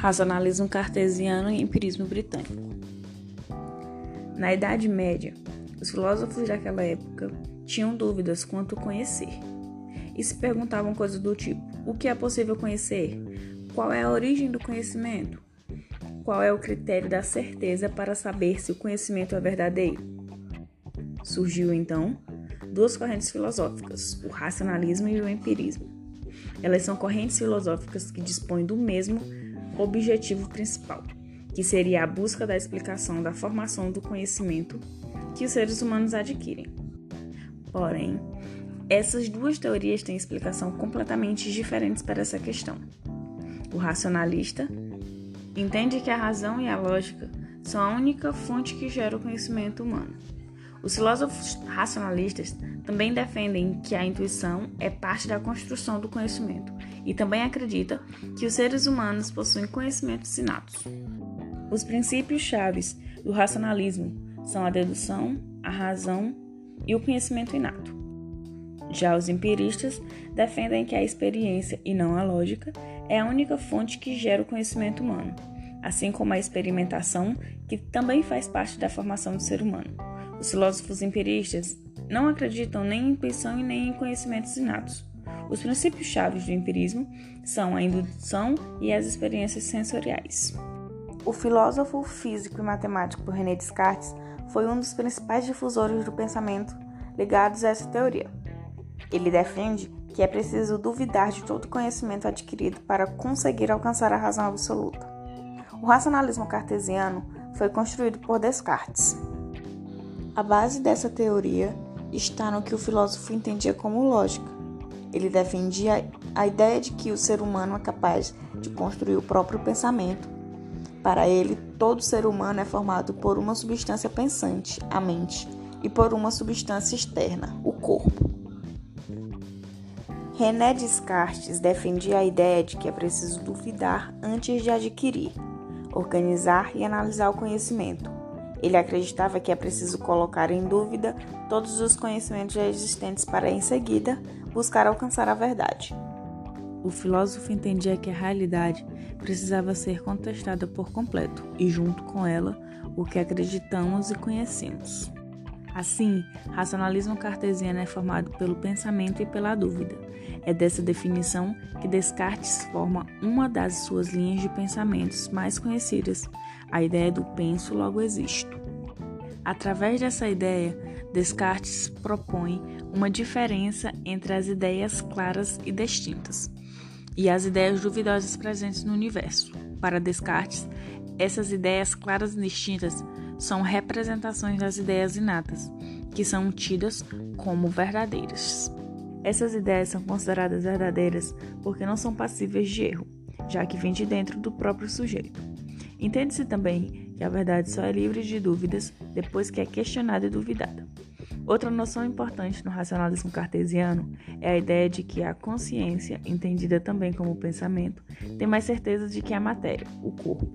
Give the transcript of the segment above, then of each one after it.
racionalismo cartesiano e empirismo britânico. Na Idade Média, os filósofos daquela época tinham dúvidas quanto ao conhecer e se perguntavam coisas do tipo: o que é possível conhecer? Qual é a origem do conhecimento? Qual é o critério da certeza para saber se o conhecimento é verdadeiro? Surgiu então duas correntes filosóficas, o racionalismo e o empirismo. Elas são correntes filosóficas que dispõem do mesmo objetivo principal, que seria a busca da explicação da formação do conhecimento que os seres humanos adquirem. Porém, essas duas teorias têm explicação completamente diferentes para essa questão. O racionalista entende que a razão e a lógica são a única fonte que gera o conhecimento humano. Os filósofos racionalistas também defendem que a intuição é parte da construção do conhecimento e também acredita que os seres humanos possuem conhecimentos inatos. Os princípios chaves do racionalismo são a dedução, a razão e o conhecimento inato. Já os empiristas defendem que a experiência e não a lógica é a única fonte que gera o conhecimento humano, assim como a experimentação, que também faz parte da formação do ser humano. Os filósofos empiristas não acreditam nem em intuição e nem em conhecimentos inatos. Os princípios chaves do empirismo são a indução e as experiências sensoriais. O filósofo físico e matemático René Descartes foi um dos principais difusores do pensamento ligados a essa teoria. Ele defende que é preciso duvidar de todo conhecimento adquirido para conseguir alcançar a razão absoluta. O racionalismo cartesiano foi construído por Descartes. A base dessa teoria está no que o filósofo entendia como lógica. Ele defendia a ideia de que o ser humano é capaz de construir o próprio pensamento. Para ele, todo ser humano é formado por uma substância pensante, a mente, e por uma substância externa, o corpo. René Descartes defendia a ideia de que é preciso duvidar antes de adquirir, organizar e analisar o conhecimento. Ele acreditava que é preciso colocar em dúvida todos os conhecimentos já existentes para, em seguida, buscar alcançar a verdade. O filósofo entendia que a realidade precisava ser contestada por completo e, junto com ela, o que acreditamos e conhecemos. Assim, racionalismo cartesiano é formado pelo pensamento e pela dúvida. É dessa definição que Descartes forma uma das suas linhas de pensamentos mais conhecidas, a ideia do penso logo existo. Através dessa ideia, Descartes propõe uma diferença entre as ideias claras e distintas e as ideias duvidosas presentes no universo. Para Descartes, essas ideias claras e distintas são representações das ideias inatas, que são tidas como verdadeiras. Essas ideias são consideradas verdadeiras porque não são passíveis de erro, já que vêm de dentro do próprio sujeito. Entende-se também que a verdade só é livre de dúvidas depois que é questionada e duvidada. Outra noção importante no racionalismo cartesiano é a ideia de que a consciência, entendida também como pensamento, tem mais certeza de que a matéria, o corpo.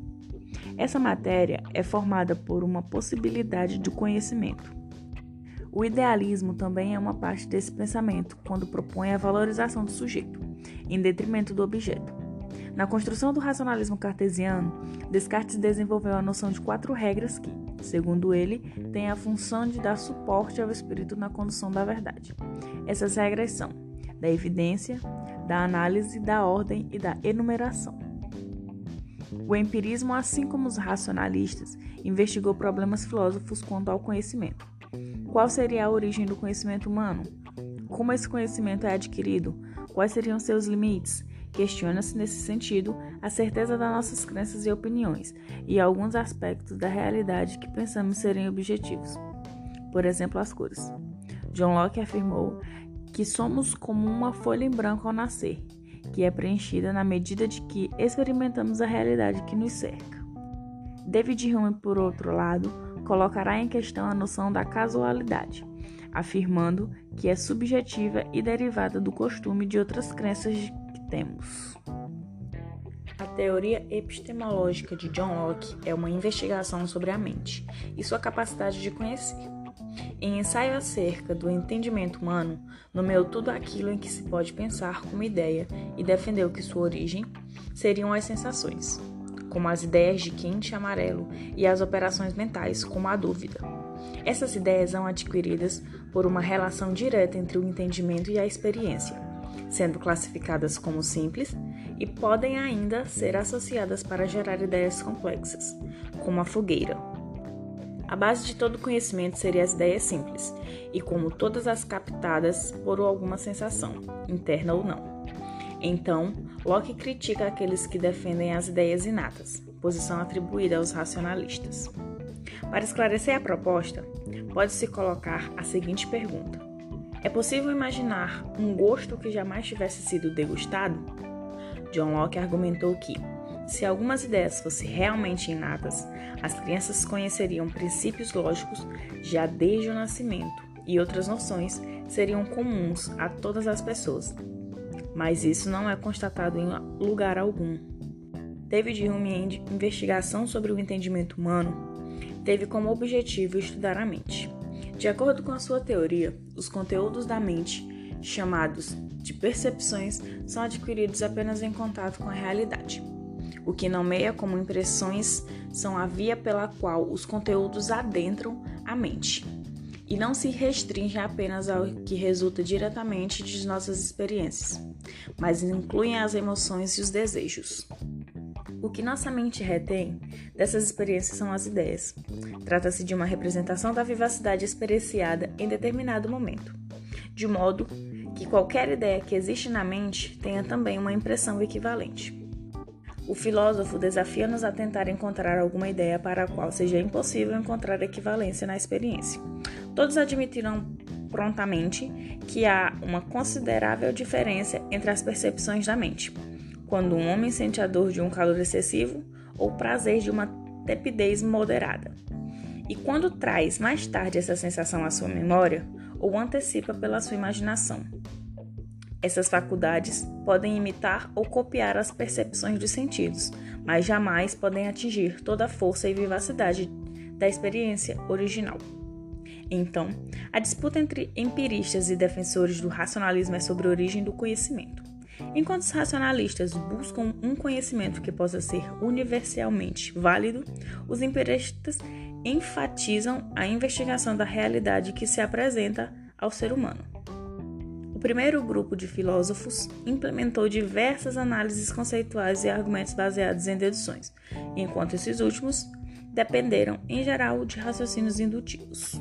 Essa matéria é formada por uma possibilidade de conhecimento. O idealismo também é uma parte desse pensamento, quando propõe a valorização do sujeito, em detrimento do objeto. Na construção do racionalismo cartesiano, Descartes desenvolveu a noção de quatro regras que, segundo ele, têm a função de dar suporte ao espírito na condução da verdade. Essas regras são da evidência, da análise, da ordem e da enumeração. O empirismo, assim como os racionalistas, investigou problemas filósofos quanto ao conhecimento. Qual seria a origem do conhecimento humano? Como esse conhecimento é adquirido? Quais seriam seus limites? Questiona-se nesse sentido a certeza das nossas crenças e opiniões e alguns aspectos da realidade que pensamos serem objetivos. Por exemplo, as cores. John Locke afirmou que somos como uma folha em branco ao nascer, que é preenchida na medida de que experimentamos a realidade que nos cerca. David Hume, por outro lado, colocará em questão a noção da casualidade, afirmando que é subjetiva e derivada do costume de outras crenças temos. A teoria epistemológica de John Locke é uma investigação sobre a mente e sua capacidade de conhecer. Em ensaio acerca do entendimento humano, nomeou tudo aquilo em que se pode pensar como ideia e defendeu que sua origem seriam as sensações. como as ideias de quente e amarelo, e as operações mentais, como a dúvida. Essas ideias são adquiridas por uma relação direta entre o entendimento e a experiência, sendo classificadas como simples e podem ainda ser associadas para gerar ideias complexas, como a fogueira. A base de todo conhecimento seria as ideias simples, e como todas as captadas por alguma sensação, interna ou não. Então, Locke critica aqueles que defendem as ideias inatas, posição atribuída aos racionalistas. Para esclarecer a proposta, pode-se colocar a seguinte pergunta: É possível imaginar um gosto que jamais tivesse sido degustado? John Locke argumentou que, se algumas ideias fossem realmente inatas, as crianças conheceriam princípios lógicos já desde o nascimento e outras noções seriam comuns a todas as pessoas. Mas isso não é constatado em lugar algum. David Hume, em investigação sobre o entendimento humano, teve como objetivo estudar a mente. De acordo com a sua teoria, os conteúdos da mente, chamados de percepções, são adquiridos apenas em contato com a realidade. O que nomeia como impressões são a via pela qual os conteúdos adentram a mente e não se restringe apenas ao que resulta diretamente de nossas experiências, mas incluem as emoções e os desejos. O que nossa mente retém dessas experiências são as ideias. Trata-se de uma representação da vivacidade experienciada em determinado momento, de modo que qualquer ideia que existe na mente tenha também uma impressão equivalente. O filósofo desafia-nos a tentar encontrar alguma ideia para a qual seja impossível encontrar equivalência na experiência. Todos admitiram prontamente que há uma considerável diferença entre as percepções da mente quando um homem sente a dor de um calor excessivo ou prazer de uma tepidez moderada. E quando traz mais tarde essa sensação à sua memória ou antecipa pela sua imaginação. Essas faculdades podem imitar ou copiar as percepções dos sentidos, mas jamais podem atingir toda a força e vivacidade da experiência original. Então, a disputa entre empiristas e defensores do racionalismo é sobre a origem do conhecimento. Enquanto os racionalistas buscam um conhecimento que possa ser universalmente válido, os empiristas enfatizam a investigação da realidade que se apresenta ao ser humano. O primeiro grupo de filósofos implementou diversas análises conceituais e argumentos baseados em deduções, enquanto esses últimos dependeram, em geral, de raciocínios indutivos.